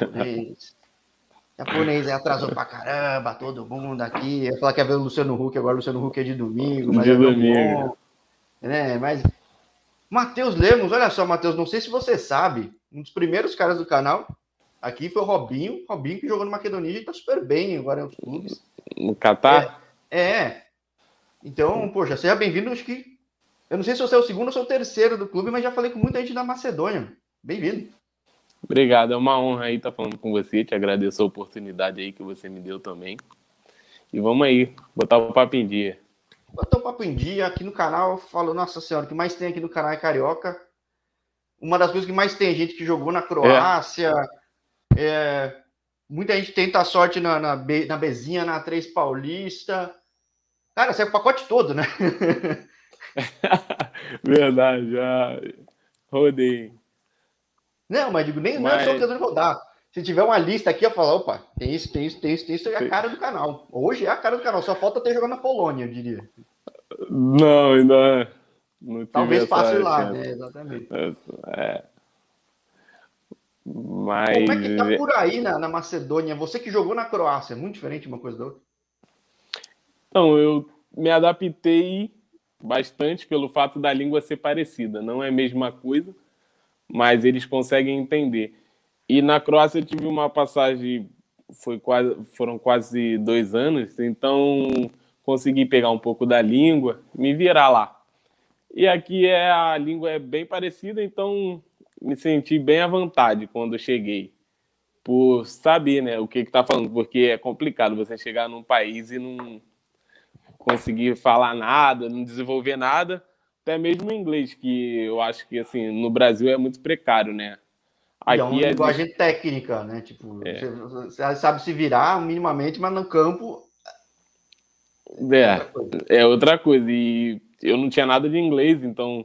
Japonês. Japonês aí atrasou pra caramba, todo mundo aqui. Eu ia falar que ia ver o Luciano Huck, agora o Luciano Huck é de domingo. Mas de é domingo. Bom, né? Mas. Matheus Lemos, olha só, Matheus, não sei se você sabe, um dos primeiros caras do canal aqui foi o Robinho. Robinho que jogou no Macedonia e tá super bem agora em outros clubes. No Catar? É. é. Então, poxa, seja bem-vindo. Acho que. Eu não sei se você é o segundo ou se é o terceiro do clube, mas já falei com muita gente da Macedônia. Bem-vindo. Obrigado, é uma honra aí estar falando com você. Te agradeço a oportunidade aí que você me deu também. E vamos aí, botar o papo em dia. Botar o papo em dia aqui no canal. Falo, nossa senhora, o que mais tem aqui no canal é Carioca. Uma das coisas que mais tem gente que jogou na Croácia. É. É, muita gente tenta a sorte na, na, B, na Bezinha, na 3 Paulista. Cara, sai o pacote todo, né? Verdade, já rodei. Não, mas digo, nem mas... não é só tentando rodar. Se tiver uma lista aqui, eu falo, opa, tem isso, tem isso, tem isso, tem isso, é a cara do canal. Hoje é a cara do canal, só falta ter jogado na Polônia, eu diria. Não, ainda não Talvez passe lá, né? Exatamente. É. Mas... Como é que tá por aí na, na Macedônia? Você que jogou na Croácia, é muito diferente uma coisa da outra? Então, eu me adaptei bastante pelo fato da língua ser parecida. Não é a mesma coisa, mas eles conseguem entender. E na Croácia eu tive uma passagem, foi quase, foram quase dois anos, então consegui pegar um pouco da língua, me virar lá. E aqui é a língua é bem parecida, então me senti bem à vontade quando cheguei, por saber né, o que está falando, porque é complicado você chegar num país e não conseguir falar nada, não desenvolver nada, até mesmo em inglês, que eu acho que assim no Brasil é muito precário, né? Aqui e é uma linguagem é... técnica, né? Tipo, é. você, sabe se virar minimamente, mas no campo é, outra é outra coisa. E eu não tinha nada de inglês, então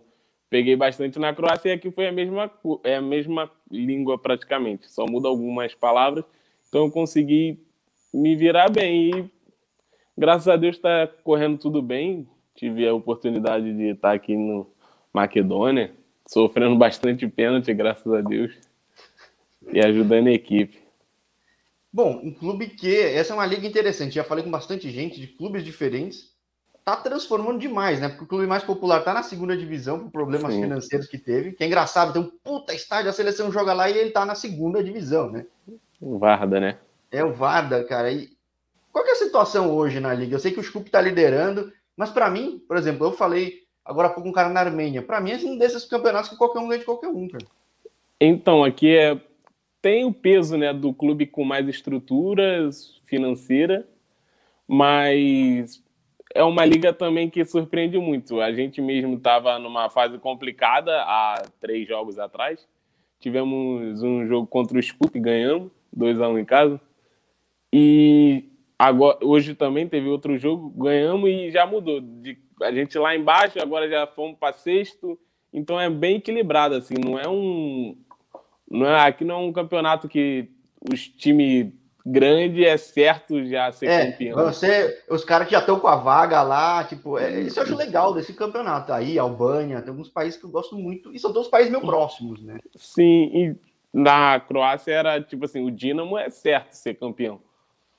peguei bastante na Croácia e aqui foi a mesma, é a mesma língua praticamente, só muda algumas palavras. Então eu consegui me virar bem e graças a Deus está correndo tudo bem. Tive a oportunidade de estar aqui no Maquedônia, sofrendo bastante pênalti, graças a Deus, e ajudando a equipe. Bom, um clube que essa é uma liga interessante. Já falei com bastante gente de clubes diferentes. Tá transformando demais, né? Porque o clube mais popular tá na segunda divisão por problemas Sim. financeiros que teve. Que é engraçado, tem um puta estádio, a seleção joga lá e ele tá na segunda divisão, né? O Varda, né? É o Varda, cara. E qual é a situação hoje na liga? Eu sei que o Scoop tá liderando, mas para mim, por exemplo, eu falei agora há pouco um cara na Armênia. Para mim, é um desses campeonatos que qualquer um ganha de qualquer um, cara. Então, aqui é tem o peso né, do clube com mais estrutura financeira, mas é uma liga também que surpreende muito. A gente mesmo estava numa fase complicada há três jogos atrás. Tivemos um jogo contra o Scoop, ganhamos, 2 a 1 um em casa. E agora, hoje também teve outro jogo, ganhamos e já mudou. De, a gente lá embaixo, agora já fomos para sexto. Então é bem equilibrado, assim, não é um, não é, aqui não é um campeonato que os times grande é certo já ser é, campeão. Você, os caras que já estão com a vaga lá, tipo, é, isso eu acho legal desse campeonato. Aí, Albânia, tem alguns países que eu gosto muito, e são todos países meio próximos, né? Sim, e na Croácia era tipo assim, o Dinamo é certo ser campeão.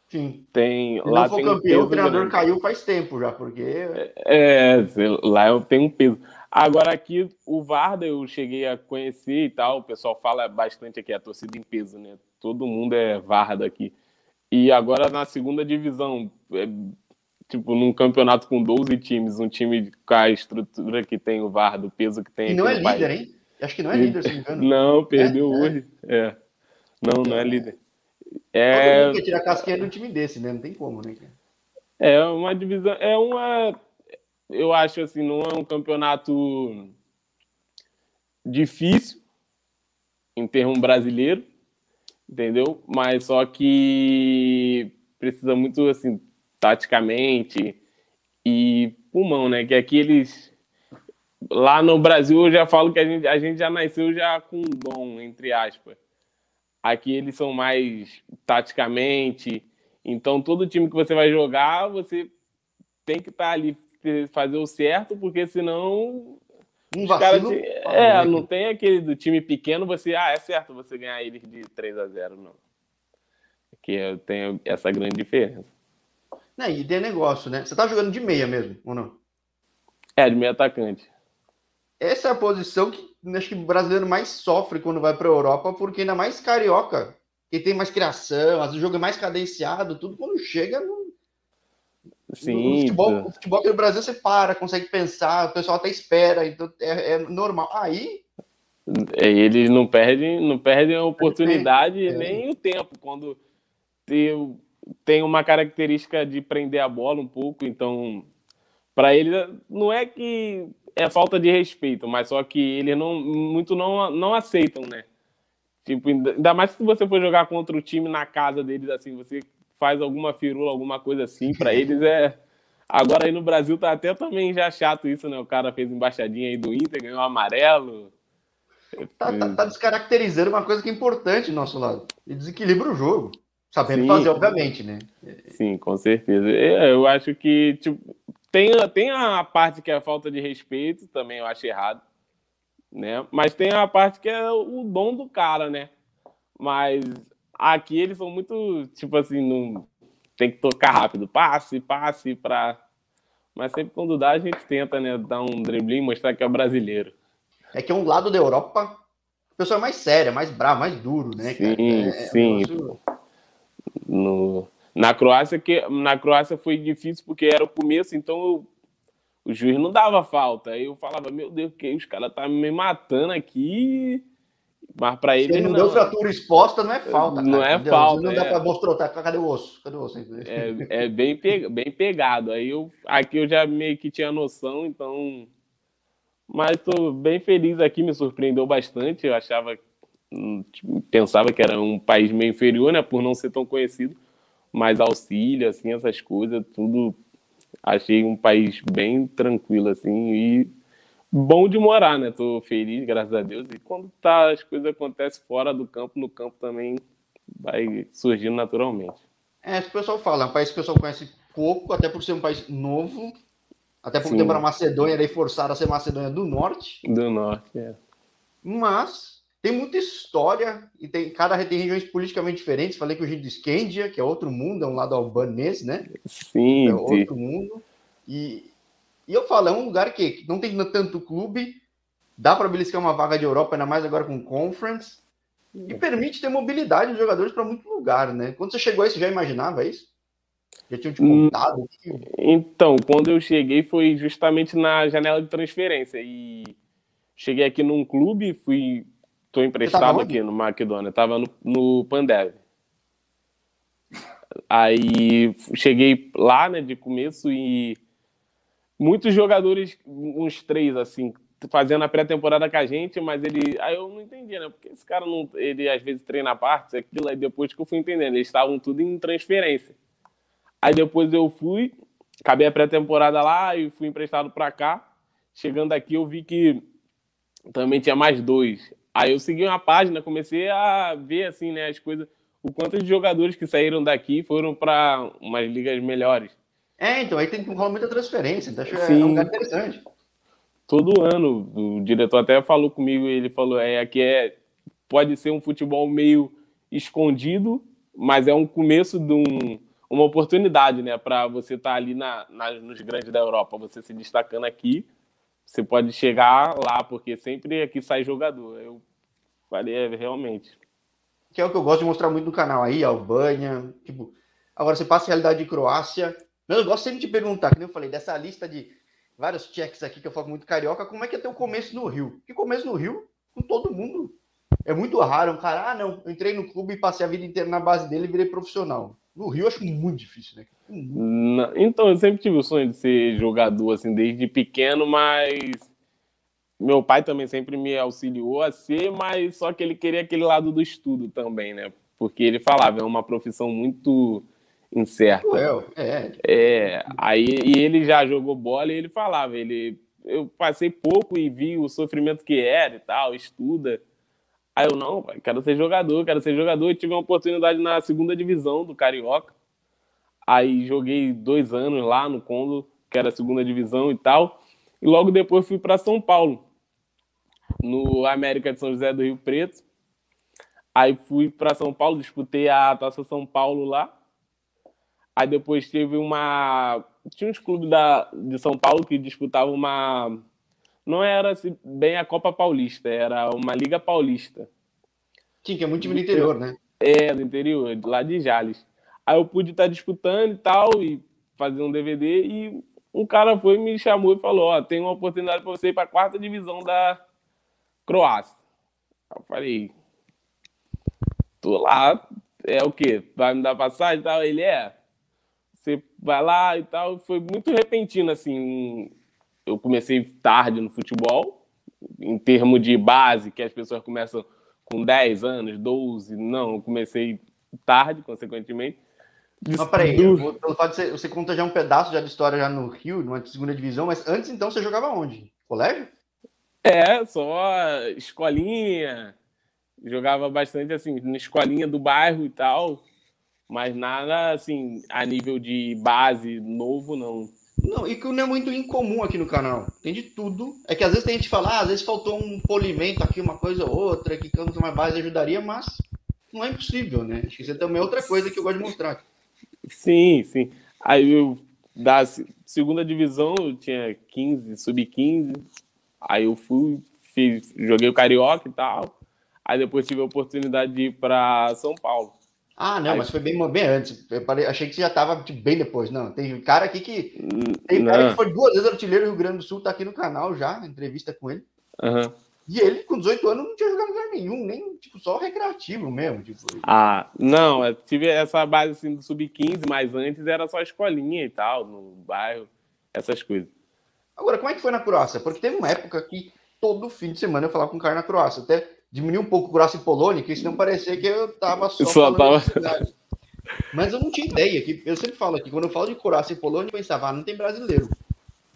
Sim. Tem, Se lá não for campeão, um o treinador grande. caiu faz tempo já, porque. É, lá tem um peso. Agora aqui, o Varda eu cheguei a conhecer e tal, o pessoal fala bastante aqui, a torcida em peso, né? Todo mundo é Varda aqui. E agora na segunda divisão, é, tipo, num campeonato com 12 times, um time com a estrutura que tem o Varda, o peso que tem. E não é líder, hein? Acho que não é líder, se não me engano. Não, perdeu é, hoje. É. é. Não, não é líder. É... Todo mundo quer tirar casquinha de um time desse, né? Não tem como, né? É uma divisão, é uma eu acho assim, não é um campeonato difícil em termo brasileiro, entendeu? Mas só que precisa muito assim, taticamente e pulmão, né? Que aqui eles lá no Brasil eu já falo que a gente, a gente já nasceu já com dom, entre aspas. Aqui eles são mais taticamente, então todo time que você vai jogar, você tem que estar tá ali fazer o certo, porque senão Um vacilo. Cara, é, não tem aquele do time pequeno, você, ah, é certo você ganhar eles de 3 a 0 não. Que tem essa grande diferença. Não, e tem negócio, né? Você tá jogando de meia mesmo, ou não? É, de meia atacante. Essa é a posição que acho que o brasileiro mais sofre quando vai para a Europa, porque ainda mais carioca, que tem mais criação, o jogo é mais cadenciado, tudo quando chega no, Sim, no futebol, o futebol aqui no Brasil você para, consegue pensar, o pessoal até espera, então é, é normal. Aí é, eles não perdem, não perdem a oportunidade é. nem o tempo quando tem, tem uma característica de prender a bola um pouco, então para eles não é que é falta de respeito, mas só que eles não muito não, não aceitam, né? Tipo, ainda mais se você for jogar contra o time na casa deles, assim, você faz alguma firula, alguma coisa assim, para eles é. Agora aí no Brasil tá até também já chato isso, né? O cara fez embaixadinha aí do Inter, ganhou amarelo. Tá, tá, tá descaracterizando uma coisa que é importante do nosso lado. E desequilibra o jogo. Sabendo Sim. fazer, obviamente, né? Sim, com certeza. É, eu acho que, tipo, tem, tem a parte que é a falta de respeito, também eu acho errado, né? Mas tem a parte que é o dom do cara, né? Mas aqui eles são muito, tipo assim, não tem que tocar rápido, passe, passe para mas sempre quando dá a gente tenta, né, dar um driblinho, mostrar que é brasileiro. É que é um lado da Europa, o pessoal é mais sério, mais bravo, mais duro, né? Sim, é, sim. É no na Croácia, que na Croácia foi difícil porque era o começo, então eu, o juiz não dava falta. Aí eu falava, meu Deus, que os caras estão tá me matando aqui. Mas para ele. Se não, não deu fratura exposta, não é falta. Não cara, é entendeu? falta. Não é. dá para mostrar, tá, cadê o osso? Cadê o osso? É, é bem, pe... bem pegado. Aí eu aqui eu já meio que tinha noção, então. Mas estou bem feliz aqui, me surpreendeu bastante. Eu achava, hum, pensava que era um país meio inferior, né, por não ser tão conhecido mais auxílio, assim, essas coisas, tudo. Achei um país bem tranquilo, assim, e bom de morar, né? Tô feliz, graças a Deus. E quando tá, as coisas acontecem fora do campo, no campo também vai surgindo naturalmente. É, o pessoal fala, é um país que o pessoal conhece pouco, até por ser um país novo. Até pouco tempo era Macedônia, daí forçaram a ser Macedônia do Norte. Do Norte, é. Mas tem muita história e tem cada tem regiões politicamente diferentes. Falei que o de Scandia, que é outro mundo, é um lado albanês, né? Sim. É outro sim. mundo. E, e eu falo, é um lugar que não tem tanto clube, dá para beliscar uma vaga de Europa, ainda mais agora com Conference, e permite ter mobilidade dos jogadores para muito lugar, né? Quando você chegou aí, você já imaginava isso? Já tinham te hum, contado? Então, quando eu cheguei foi justamente na janela de transferência e cheguei aqui num clube, fui Estou emprestado aqui no Macedonia. Tava no, no Pandev. Aí cheguei lá, né, de começo e muitos jogadores, uns três, assim, fazendo a pré-temporada com a gente, mas ele. Aí eu não entendia, né? Porque esse cara não. Ele às vezes treina partes, aquilo, aí depois que eu fui entendendo, eles estavam tudo em transferência. Aí depois eu fui, acabei a pré-temporada lá e fui emprestado para cá. Chegando aqui, eu vi que também tinha mais dois. Aí eu segui uma página, comecei a ver assim, né, as coisas, o quanto de jogadores que saíram daqui foram para umas ligas melhores. É, então aí tem que rolar muita transferência, então acho que é um lugar interessante. Todo ano, o diretor até falou comigo, ele falou, é, aqui é pode ser um futebol meio escondido, mas é um começo de um, uma oportunidade, né, para você estar tá ali na, na, nos grandes da Europa, você se destacando aqui você pode chegar lá, porque sempre aqui sai jogador. Eu falei, é, realmente. Que é o que eu gosto de mostrar muito no canal aí, Albânia. Tipo, agora você passa a realidade de Croácia. Eu gosto sempre de perguntar, como eu falei, dessa lista de vários checks aqui que eu falo muito carioca, como é que é ter o começo no Rio? Que começo no Rio, com todo mundo. É muito raro um cara, ah, não, eu entrei no clube e passei a vida inteira na base dele e virei profissional. No Rio eu acho muito difícil, né? Muito. Então, eu sempre tive o sonho de ser jogador, assim, desde pequeno, mas meu pai também sempre me auxiliou a ser, mas só que ele queria aquele lado do estudo também, né? Porque ele falava, é uma profissão muito incerta. é. é. Aí e ele já jogou bola e ele falava, ele eu passei pouco e vi o sofrimento que era e tal, estuda. Aí eu, não, pai, quero ser jogador, quero ser jogador. E tive uma oportunidade na segunda divisão do Carioca. Aí joguei dois anos lá no Condor, que era a segunda divisão e tal. E logo depois fui para São Paulo. No América de São José do Rio Preto. Aí fui para São Paulo, disputei a Taça São Paulo lá. Aí depois teve uma. Tinha uns clubes da, de São Paulo que disputavam uma. Não era assim, bem a Copa Paulista, era uma Liga Paulista. Sim, que é muito time do interior, né? É, do interior, lá de Jales. Aí eu pude estar disputando e tal, e fazer um DVD, e um cara foi me chamou e falou: Ó, tem uma oportunidade para você ir para a quarta divisão da Croácia. Eu falei: Tô lá, é o quê? Vai me dar passagem e tal? Ele é. Você vai lá e tal. Foi muito repentino, assim. Eu comecei tarde no futebol, em termos de base, que as pessoas começam com 10 anos, 12. Não, eu comecei tarde, consequentemente. Mas peraí, pelo fato de você, você conta já um pedaço já de história já no Rio, numa segunda divisão, mas antes então você jogava onde? Colégio? É, só escolinha. Jogava bastante assim, na escolinha do bairro e tal, mas nada assim, a nível de base novo, não. Não, e que não é muito incomum aqui no canal. Tem de tudo. É que às vezes tem gente que fala, ah, às vezes faltou um polimento aqui, uma coisa ou outra, que canto mais base ajudaria, mas não é impossível, né? Acho que isso é também outra coisa que eu gosto de mostrar. Sim, sim. Aí eu, da segunda divisão, eu tinha 15, sub-15. Aí eu fui, fiz, joguei o Carioca e tal. Aí depois tive a oportunidade de ir para São Paulo. Ah, não, Aí, mas foi bem, bem antes. Eu parei, achei que você já estava tipo, bem depois. Não, tem cara aqui que. Tem não. cara que foi duas vezes artilheiro do Rio Grande do Sul, tá aqui no canal já, entrevista com ele. Uhum. E ele, com 18 anos, não tinha jogado lugar nenhum, nem tipo, só recreativo mesmo. Tipo. Ah, não, eu tive essa base assim do sub-15, mas antes era só escolinha e tal, no bairro, essas coisas. Agora, como é que foi na Croácia? Porque teve uma época que todo fim de semana eu falava com o cara na Croácia. Até diminuir um pouco Croácia e Polônia, que isso não parecia que eu tava só, só tava... Mas eu não tinha ideia. Que eu sempre falo aqui, quando eu falo de Croácia e Polônia, eu pensava, ah, não tem brasileiro.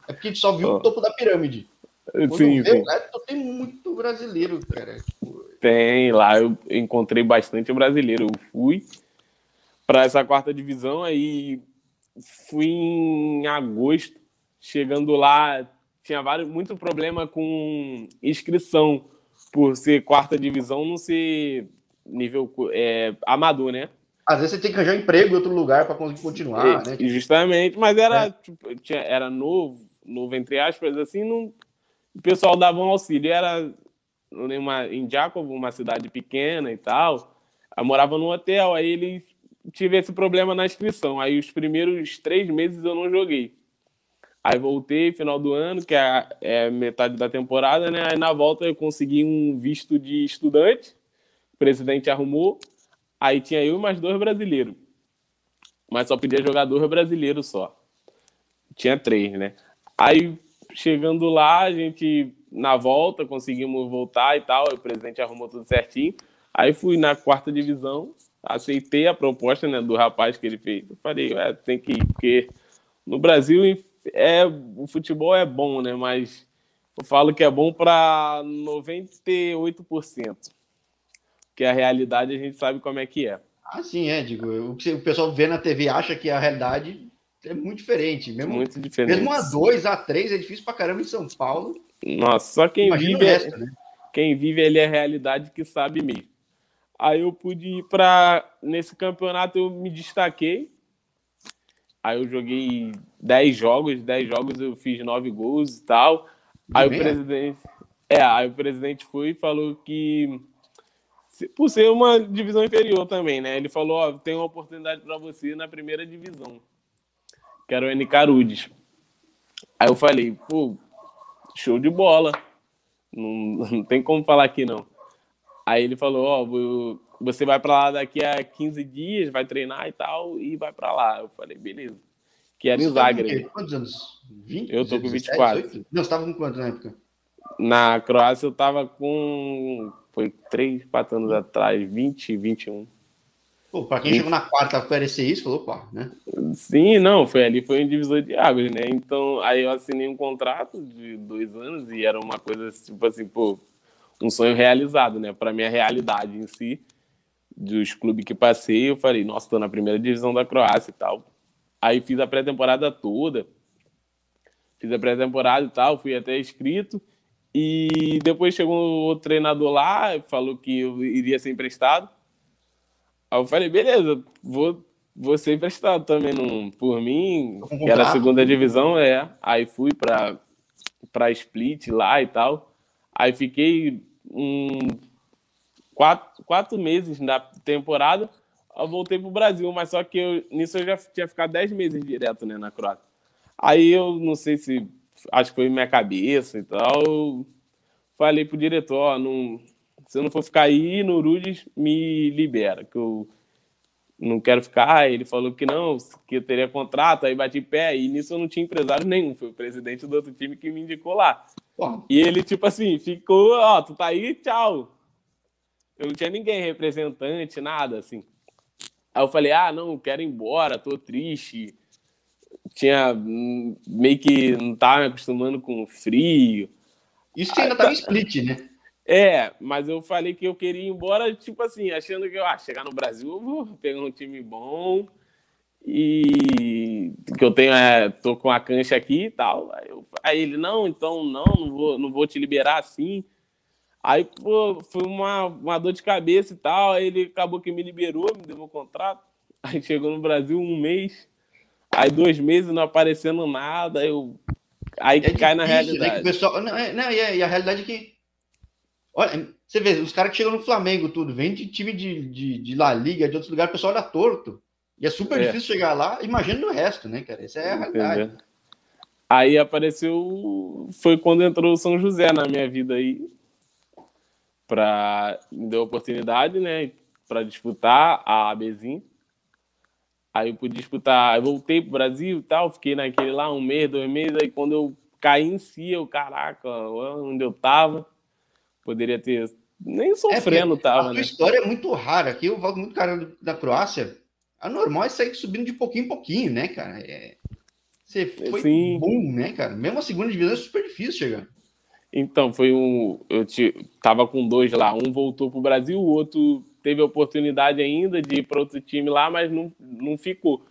É porque a gente só viu oh. o topo da pirâmide. Quando sim, sim. Reto, tem muito brasileiro, cara. Tem, lá eu encontrei bastante brasileiro. Eu fui para essa quarta divisão, aí fui em agosto. Chegando lá, tinha vários, muito problema com inscrição, por ser quarta divisão, não ser nível é, amador, né? Às vezes você tem que arranjar emprego em outro lugar para conseguir continuar, é, né? Justamente, mas era, é. tipo, tinha, era novo, novo entre aspas, assim, não, o pessoal dava um auxílio. Era uma, em Jacob, uma cidade pequena e tal. Eu morava num hotel, aí ele tive esse problema na inscrição. Aí os primeiros três meses eu não joguei. Aí voltei final do ano, que é, é metade da temporada, né? Aí na volta eu consegui um visto de estudante, o presidente arrumou. Aí tinha eu e mais dois brasileiros. Mas só podia jogador brasileiro só. Tinha três, né? Aí chegando lá, a gente, na volta, conseguimos voltar e tal, o presidente arrumou tudo certinho. Aí fui na quarta divisão, aceitei a proposta né, do rapaz que ele fez. Eu falei, é, tem que ir, porque no Brasil é, o futebol é bom, né? Mas eu falo que é bom para 98%. Porque a realidade a gente sabe como é que é. Ah, sim, é, digo, o que o pessoal vê na TV acha que a realidade é muito diferente. Mesmo, muito diferente. Mesmo a 2, a 3 é difícil pra caramba em São Paulo. Nossa, só quem Imagina vive. É resto, né? Quem vive ele é a realidade que sabe mesmo. Aí eu pude ir para. Nesse campeonato eu me destaquei. Aí eu joguei 10 jogos, 10 jogos eu fiz 9 gols e tal. Aí o presidente. É, aí o presidente foi e falou que. Por ser uma divisão inferior também, né? Ele falou: Ó, tem uma oportunidade para você na primeira divisão que era o N. Carudes. Aí eu falei, pô, show de bola. Não, não tem como falar aqui, não. Aí ele falou, ó, oh, você vai para lá daqui a 15 dias, vai treinar e tal, e vai para lá. Eu falei, beleza. Que era você em Zagreb. Quantos anos? 20? Eu tô com 24. 17, não, você tava com quanto na época? Na Croácia eu tava com. Foi 3, 4 anos atrás, 20, 21. Pô, pra quem e... chegou na quarta oferecer isso, falou, pá, né? Sim, não, foi ali, foi um divisor de águas, né? Então, aí eu assinei um contrato de dois anos e era uma coisa, tipo assim, pô, um sonho realizado, né? Pra minha realidade em si, dos clubes que passei, eu falei, nossa, tô na primeira divisão da Croácia e tal. Aí fiz a pré-temporada toda, fiz a pré-temporada e tal, fui até inscrito, E depois chegou o treinador lá, falou que eu iria ser emprestado. Aí eu falei, beleza, vou, vou ser emprestado também não, por mim, que era a segunda divisão, é. Aí fui para para Split lá e tal. Aí fiquei um, quatro, quatro meses na temporada. Eu voltei pro Brasil, mas só que eu, nisso eu já tinha ficado dez meses direto né, na Croácia. Aí eu não sei se acho que foi minha cabeça e tal. Falei pro diretor, ó, não, se eu não for ficar aí no Rudes, me libera, que eu não quero ficar. Ele falou que não, que eu teria contrato, aí bati pé, e nisso eu não tinha empresário nenhum, foi o presidente do outro time que me indicou lá. E ele, tipo assim, ficou, ó, tu tá aí, tchau. Eu não tinha ninguém, representante, nada, assim. Aí eu falei, ah, não, quero ir embora, tô triste tinha hum, meio que não tava me acostumando com frio. Isso ainda tava em split, né? É, mas eu falei que eu queria ir embora, tipo assim, achando que eu ah, chegar no Brasil, eu vou pegar um time bom e que eu tenho, é, tô com a cancha aqui e tal. Aí, eu, aí, ele, não, então não, não vou, não vou te liberar assim. Aí, pô, foi uma, uma dor de cabeça e tal. Aí ele acabou que me liberou, me deu o contrato. Aí chegou no Brasil um mês. Aí dois meses não aparecendo nada, eu. Aí é cai difícil, na realidade. Né, pessoal... não, é, não, e, a, e a realidade é que. Olha, você vê, os caras que chegam no Flamengo, tudo, vem de time de, de, de La Liga, de outros lugares, o pessoal olha torto. E é super é. difícil chegar lá, imagina no resto, né, cara? Essa é a realidade. Entendeu? Aí apareceu. Foi quando entrou o São José na minha vida aí. Pra... Me deu a oportunidade, né? Para disputar a ABzinho. Aí eu pude disputar, eu voltei pro Brasil e tal, fiquei naquele lá um mês, dois meses, aí quando eu caí em si, eu, caraca, onde eu tava, poderia ter, nem sofrendo é, tava, a né? A história é muito rara, aqui eu volto muito cara da Croácia, a normal é sair subindo de pouquinho em pouquinho, né, cara? É... Você foi Sim. bom, né, cara? Mesmo a segunda divisão é super difícil chegar. Então, foi um. Eu te, tava com dois lá. Um voltou pro Brasil, o outro teve a oportunidade ainda de ir para outro time lá, mas não, não ficou.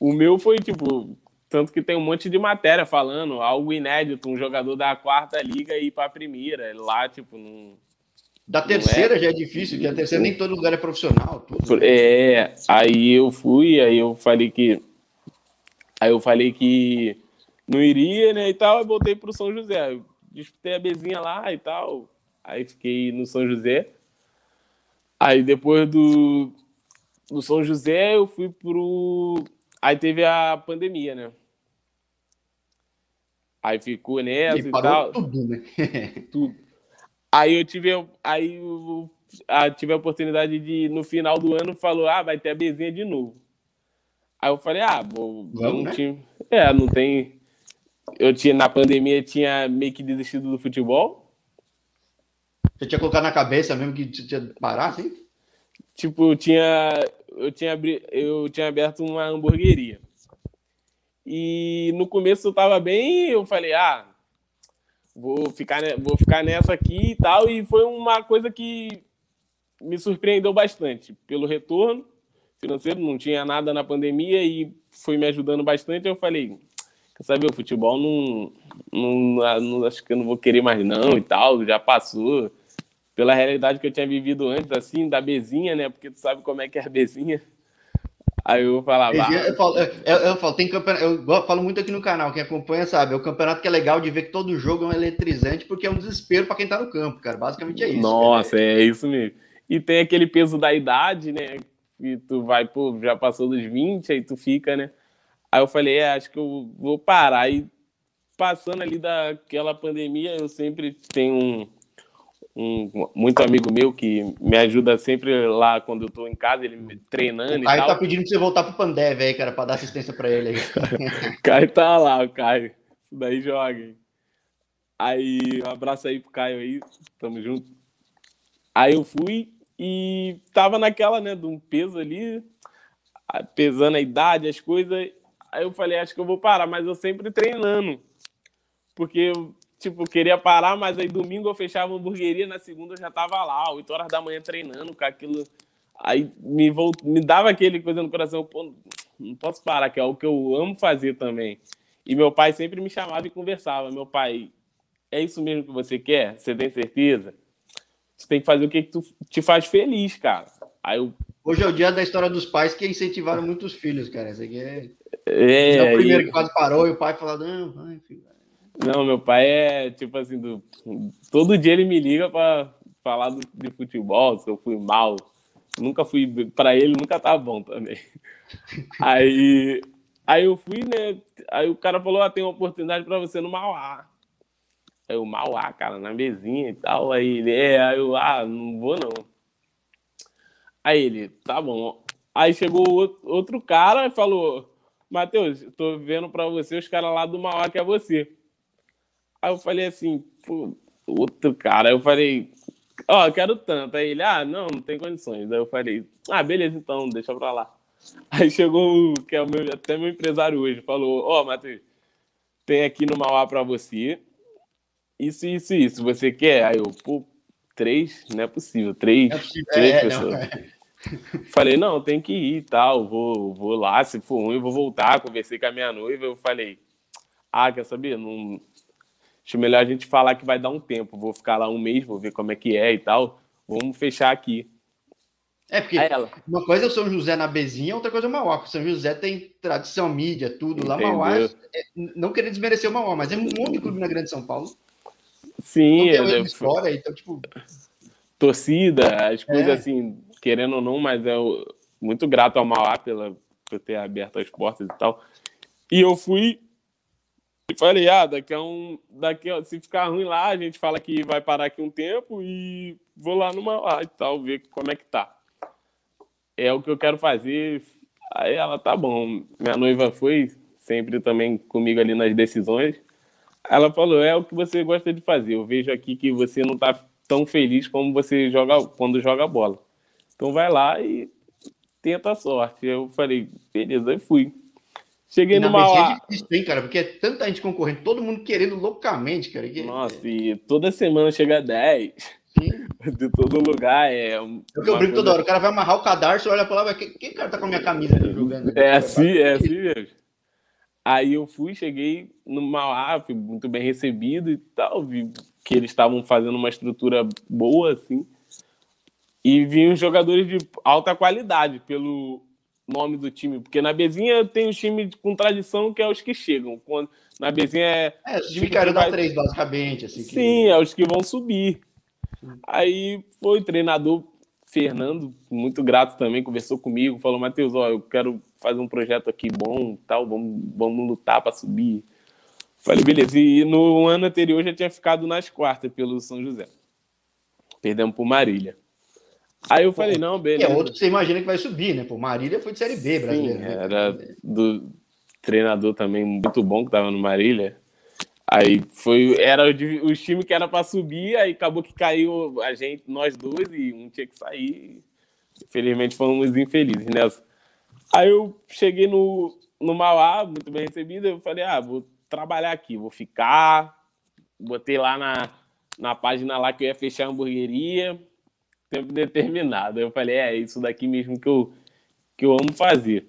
O meu foi tipo, tanto que tem um monte de matéria falando, algo inédito, um jogador da quarta liga ir para a primeira. Lá, tipo, não. Da terceira é... já é difícil, que a terceira nem todo lugar é profissional. Tudo. É, aí eu fui, aí eu falei que. Aí eu falei que não iria, né? E tal, eu voltei para o São José. Disputei a bezinha lá e tal. Aí fiquei no São José. Aí depois do, do São José, eu fui pro. Aí teve a pandemia, né? Aí ficou nessa e, e tal. Tudo, né? tudo. Aí eu tive, aí eu, tive a oportunidade de, no final do ano, falou: ah, vai ter a Bezinha de novo. Aí eu falei, ah, vou, Vamos, né? time. É, não tem. Eu tinha, na pandemia, tinha meio que desistido do futebol. Você tinha colocado na cabeça mesmo que tinha parar, assim? Tipo, eu tinha, eu tinha, eu tinha aberto uma hamburgueria. E no começo eu tava bem, eu falei, ah, vou ficar, vou ficar nessa aqui e tal. E foi uma coisa que me surpreendeu bastante pelo retorno financeiro, não tinha nada na pandemia e foi me ajudando bastante. Eu falei, saber, o futebol não, não, não, acho que eu não vou querer mais não e tal, já passou pela realidade que eu tinha vivido antes, assim, da bezinha, né? Porque tu sabe como é que é a bezinha. Aí eu falava. Eu, falo, eu, eu, falo, tem campeonato, eu falo muito aqui no canal, quem acompanha sabe, é o campeonato que é legal de ver que todo jogo é um eletrizante, porque é um desespero para quem tá no campo, cara. Basicamente é isso. Nossa, cara. é isso mesmo. E tem aquele peso da idade, né? E tu vai, pô, já passou dos 20, aí tu fica, né? Aí eu falei, é, acho que eu vou parar. E passando ali daquela pandemia, eu sempre tenho um um muito amigo meu que me ajuda sempre lá quando eu tô em casa, ele me treinando o Caio e tal. tá pedindo pra você voltar pro Pandev aí, cara, para dar assistência para ele aí. Caio tá lá, o Caio. Daí joga. Aí, um abraço aí pro Caio aí, tamo junto. Aí eu fui e tava naquela, né, de um peso ali, pesando a idade, as coisas. Aí eu falei, acho que eu vou parar, mas eu sempre treinando. Porque eu tipo, queria parar, mas aí domingo eu fechava a hamburgueria, na segunda eu já tava lá, 8 horas da manhã treinando com aquilo. Aí me, volt... me dava aquele coisa no coração, pô, não posso parar, que é o que eu amo fazer também. E meu pai sempre me chamava e conversava. Meu pai é isso mesmo que você quer? Você tem certeza? Você tem que fazer o que, que tu, te faz feliz, cara. Aí eu... Hoje é o dia da história dos pais que incentivaram muitos filhos, cara. Esse aqui é. É, é o primeiro e... que quase parou e o pai falou: não, vai, filho. Não, meu pai é tipo assim, do... todo dia ele me liga para falar do, de futebol, se eu fui mal. Nunca fui, para ele nunca tá bom também. Aí, aí eu fui, né? Aí o cara falou: ah, tem uma oportunidade para você no Mauá. Aí o Mauá, cara, na mesinha e tal. Aí ele, é, aí eu, ah, não vou não. Aí ele, tá bom. Aí chegou outro cara e falou: Matheus, tô vendo para você os caras lá do Mauá que é você. Aí eu falei assim, pô, outro cara. Aí eu falei, ó, oh, quero tanto. Aí ele, ah, não, não tem condições. Aí eu falei, ah, beleza, então, deixa pra lá. Aí chegou, que é o meu, até meu empresário hoje, falou, ó, oh, Matheus, tem aqui no Mauá pra você, isso, isso, isso, você quer? Aí eu, pô, três? Não é possível, três, é possível. três é, pessoas. Não, é. Falei, não, tem que ir e tal, vou, vou lá, se for ruim, eu vou voltar, conversei com a minha noiva, eu falei, ah, quer saber? Não, acho melhor a gente falar que vai dar um tempo. Vou ficar lá um mês, vou ver como é que é e tal. Vamos fechar aqui. É, porque uma coisa é o São José na Bezinha, outra coisa é o Mauá. São José tem tradição, mídia, tudo. Lá Mauá, é, não querer desmerecer o Mauá, mas é um monte de clube na Grande São Paulo. Sim, é, história, então, tipo... Torcida, as coisas é. assim, querendo ou não, mas é muito grato ao Mauá pela, por ter aberto as portas e tal. E eu fui e falei, ah, daqui a um. Daqui a, se ficar ruim lá, a gente fala que vai parar aqui um tempo e vou lá numa lá e tal, ver como é que tá. É o que eu quero fazer. Aí ela, tá bom. Minha noiva foi sempre também comigo ali nas decisões. Ela falou, é o que você gosta de fazer. Eu vejo aqui que você não tá tão feliz como você joga quando joga bola. Então vai lá e tenta a sorte. Eu falei, beleza, e fui. Cheguei no Mauá. É difícil, hein, cara? Porque é tanta gente concorrendo, todo mundo querendo loucamente, cara. Que... Nossa, e toda semana chega 10. Sim. De todo lugar. É, um, é eu brinco toda hora. O cara vai amarrar o cadarço, olha pra lá, vai, quem, cara tá com a minha camisa jogando? É assim, é assim mesmo. Aí eu fui, cheguei no Mauá, fui muito bem recebido e tal, vi que eles estavam fazendo uma estrutura boa, assim. E vi uns jogadores de alta qualidade, pelo nome do time, porque na Bezinha tem os times com tradição que é os que chegam. Quando, na Bezinha é. É, os da vai... três, basicamente. Assim, que... Sim, é os que vão subir. Aí foi o treinador Fernando, muito grato também, conversou comigo, falou: Matheus, ó, eu quero fazer um projeto aqui bom, tal, vamos, vamos lutar para subir. Falei, beleza. E no ano anterior já tinha ficado nas quartas pelo São José. Perdemos por Marília. Aí eu falei, não, beleza. É outro que você imagina que vai subir, né? Pô, Marília foi de Série B brasileira. Sim, né? era do treinador também muito bom que tava no Marília. Aí foi, era o, o time que era para subir, aí acabou que caiu a gente, nós dois, e um tinha que sair. Infelizmente fomos infelizes nessa. Aí eu cheguei no, no Mauá, muito bem recebido, eu falei, ah, vou trabalhar aqui, vou ficar. Botei lá na, na página lá que eu ia fechar a hamburgueria tempo determinado. Eu falei, é isso daqui mesmo que eu, que eu amo fazer.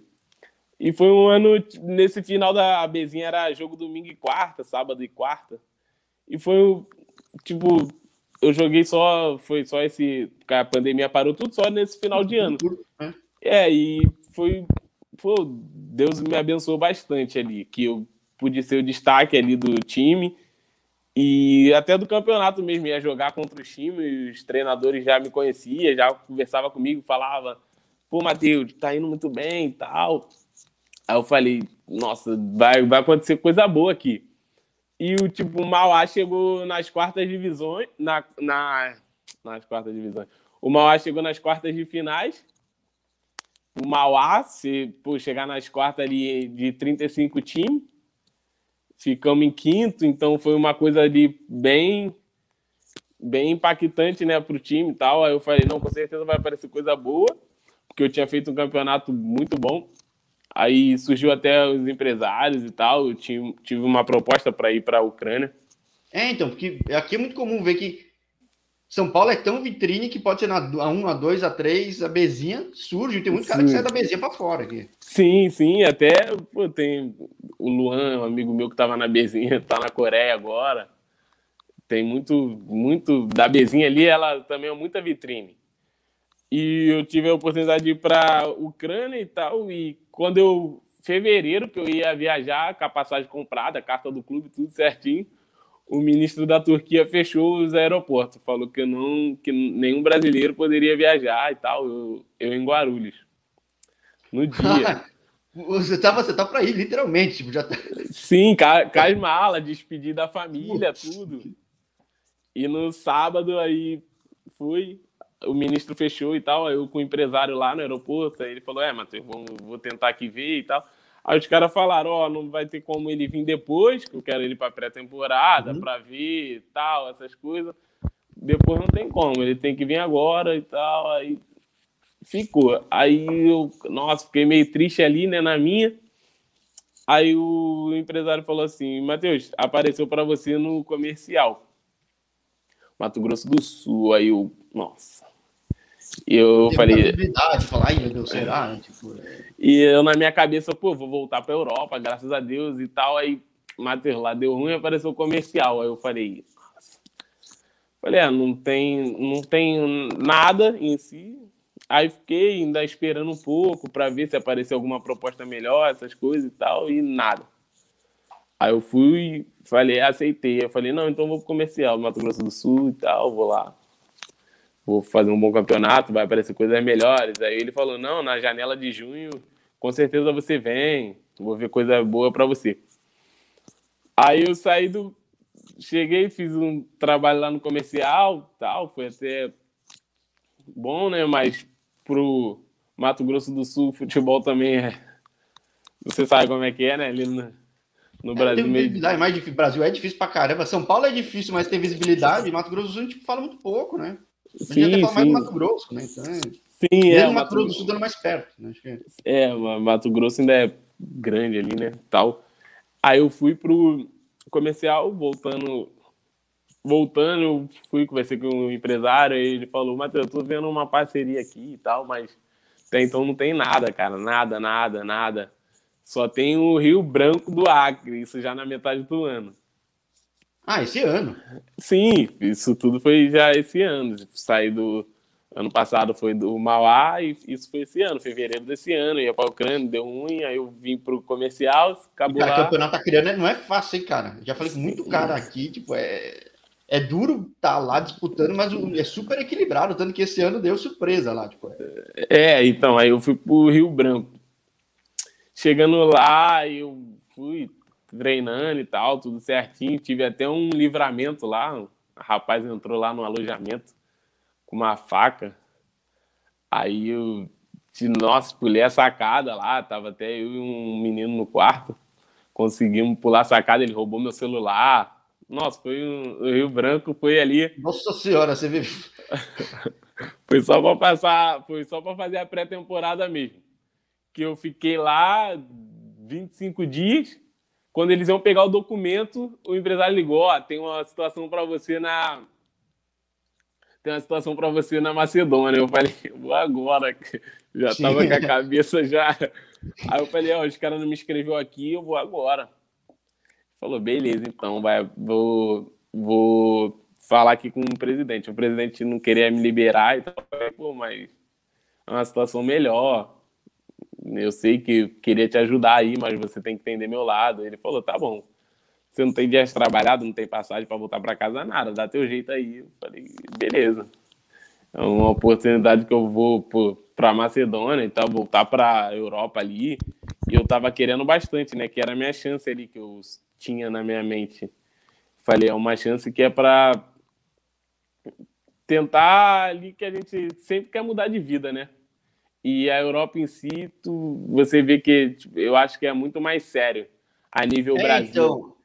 E foi um ano, nesse final da Bezinha era jogo domingo e quarta, sábado e quarta. E foi, tipo, eu joguei só, foi só esse, a pandemia parou tudo só nesse final de ano. É, e foi, pô, Deus me abençoou bastante ali, que eu pude ser o destaque ali do time e até do campeonato mesmo, ia jogar contra os times, os treinadores já me conheciam, já conversava comigo, falava, pô, Matheus, tá indo muito bem e tal. Aí eu falei, nossa, vai, vai acontecer coisa boa aqui. E o tipo, o Mauá chegou nas quartas divisões, na, na, nas quartas divisões. O Mauá chegou nas quartas de finais. O Mauá, se pô, chegar nas quartas ali de 35 times, ficamos em quinto, então foi uma coisa ali bem bem impactante, né, para o time e tal. Aí eu falei, não, com certeza vai aparecer coisa boa, porque eu tinha feito um campeonato muito bom. Aí surgiu até os empresários e tal, eu tive, tive uma proposta para ir para a Ucrânia. É, então, porque aqui é muito comum ver que São Paulo é tão vitrine que pode ser na A1, A2, A3, a Bezinha surge, tem muito cara que sai da Bezinha para fora aqui. Sim, sim, até pô, tem o Luan, um amigo meu que estava na Bezinha, está na Coreia agora. tem muito, muito da Bezinha ali, ela também é muita vitrine. E eu tive a oportunidade de ir para Ucrânia e tal, e quando eu fevereiro que eu ia viajar com a passagem comprada, a carta do clube, tudo certinho, o ministro da Turquia fechou os aeroportos, falou que não que nenhum brasileiro poderia viajar e tal, eu, eu em Guarulhos. No dia. Você tá, você tá para ir, literalmente. Tipo, já tá... Sim, com as malas, despedir da família, tudo. E no sábado aí fui, o ministro fechou e tal, eu com o empresário lá no aeroporto, aí ele falou, é, Matheus, vou, vou tentar aqui ver e tal. Aí os caras falaram, ó, oh, não vai ter como ele vir depois, que eu quero ele para pré-temporada, uhum. para ver e tal, essas coisas. Depois não tem como, ele tem que vir agora e tal, aí ficou. Aí eu, nossa, fiquei meio triste ali, né, na minha. Aí o empresário falou assim: Matheus, apareceu para você no comercial. Mato Grosso do Sul. Aí eu, nossa. E eu Tem falei. Falar, Ai, meu Deus, será? Tipo... É. E eu, na minha cabeça, pô, vou voltar para Europa, graças a Deus e tal. Aí, Matheus, lá deu ruim, apareceu o comercial. Aí eu falei, nossa. Falei, é, não tem, não tem nada em si, Aí fiquei ainda esperando um pouco para ver se aparecia alguma proposta melhor, essas coisas e tal, e nada. Aí eu fui, falei, aceitei. Eu falei, não, então vou pro comercial, Mato Grosso do Sul e tal, vou lá. Vou fazer um bom campeonato, vai aparecer coisas melhores. Aí ele falou, não, na janela de junho, com certeza você vem, vou ver coisa boa para você. Aí eu saí do. Cheguei, fiz um trabalho lá no comercial, tal, foi até bom, né? Mas pro Mato Grosso do Sul, futebol também é. Você sabe como é que é, né? Ali no, no é, Brasil. Tem visibilidade, mais difícil. Brasil é difícil pra caramba. São Paulo é difícil, mas tem visibilidade. Mato Grosso do Sul a gente fala muito pouco, né? Gente sim, até fala sim. mais do Mato Grosso, né? Então, é... Sim, é. Mato, Mato Grosso do Sul dando mais perto. Né? É... é, Mato Grosso ainda é grande ali, né? Tal. Aí eu fui pro comercial, voltando voltando, eu fui conversar com o um empresário e ele falou, Matheus, eu tô vendo uma parceria aqui e tal, mas até então não tem nada, cara, nada, nada, nada. Só tem o Rio Branco do Acre, isso já na metade do ano. Ah, esse ano? Sim, isso tudo foi já esse ano. Saí do ano passado foi do Mauá e isso foi esse ano, fevereiro desse ano. Ia para o Ucrânia, deu ruim, aí eu vim pro comercial, acabou cara, lá. O campeonato tá criando não é fácil, hein, cara? Já falei com muito cara aqui, tipo, é é duro estar tá lá disputando, mas é super equilibrado, tanto que esse ano deu surpresa lá. Tipo. É, então, aí eu fui pro Rio Branco. Chegando lá, eu fui treinando e tal, tudo certinho. Tive até um livramento lá. O rapaz entrou lá no alojamento com uma faca. Aí eu, nossa, pulei a sacada lá, tava até eu e um menino no quarto. Conseguimos pular a sacada, ele roubou meu celular nossa, foi um, o Rio Branco foi ali. Nossa senhora, você viu? foi só para passar, foi só para fazer a pré-temporada mesmo. Que eu fiquei lá 25 dias. Quando eles iam pegar o documento, o empresário ligou: ó, tem uma situação para você na tem uma situação para você na Macedônia. Eu falei, vou agora. Já estava com a cabeça já. Aí eu falei, ó, os caras não me escreveu aqui, eu vou agora. Falou, beleza, então vai, vou, vou falar aqui com o presidente. O presidente não queria me liberar e tal. Pô, mas é uma situação melhor. Eu sei que queria te ajudar aí, mas você tem que entender meu lado. Ele falou, tá bom. Você não tem dias trabalhado, não tem passagem para voltar para casa, nada. Dá teu jeito aí. Eu falei, beleza. É uma oportunidade que eu vou para Macedônia e tal, voltar para Europa ali. E eu tava querendo bastante, né? Que era a minha chance ali que eu tinha na minha mente. Falei, é uma chance que é para tentar ali que a gente sempre quer mudar de vida, né? E a Europa em si, tu, você vê que tipo, eu acho que é muito mais sério a nível é, Brasil. Então,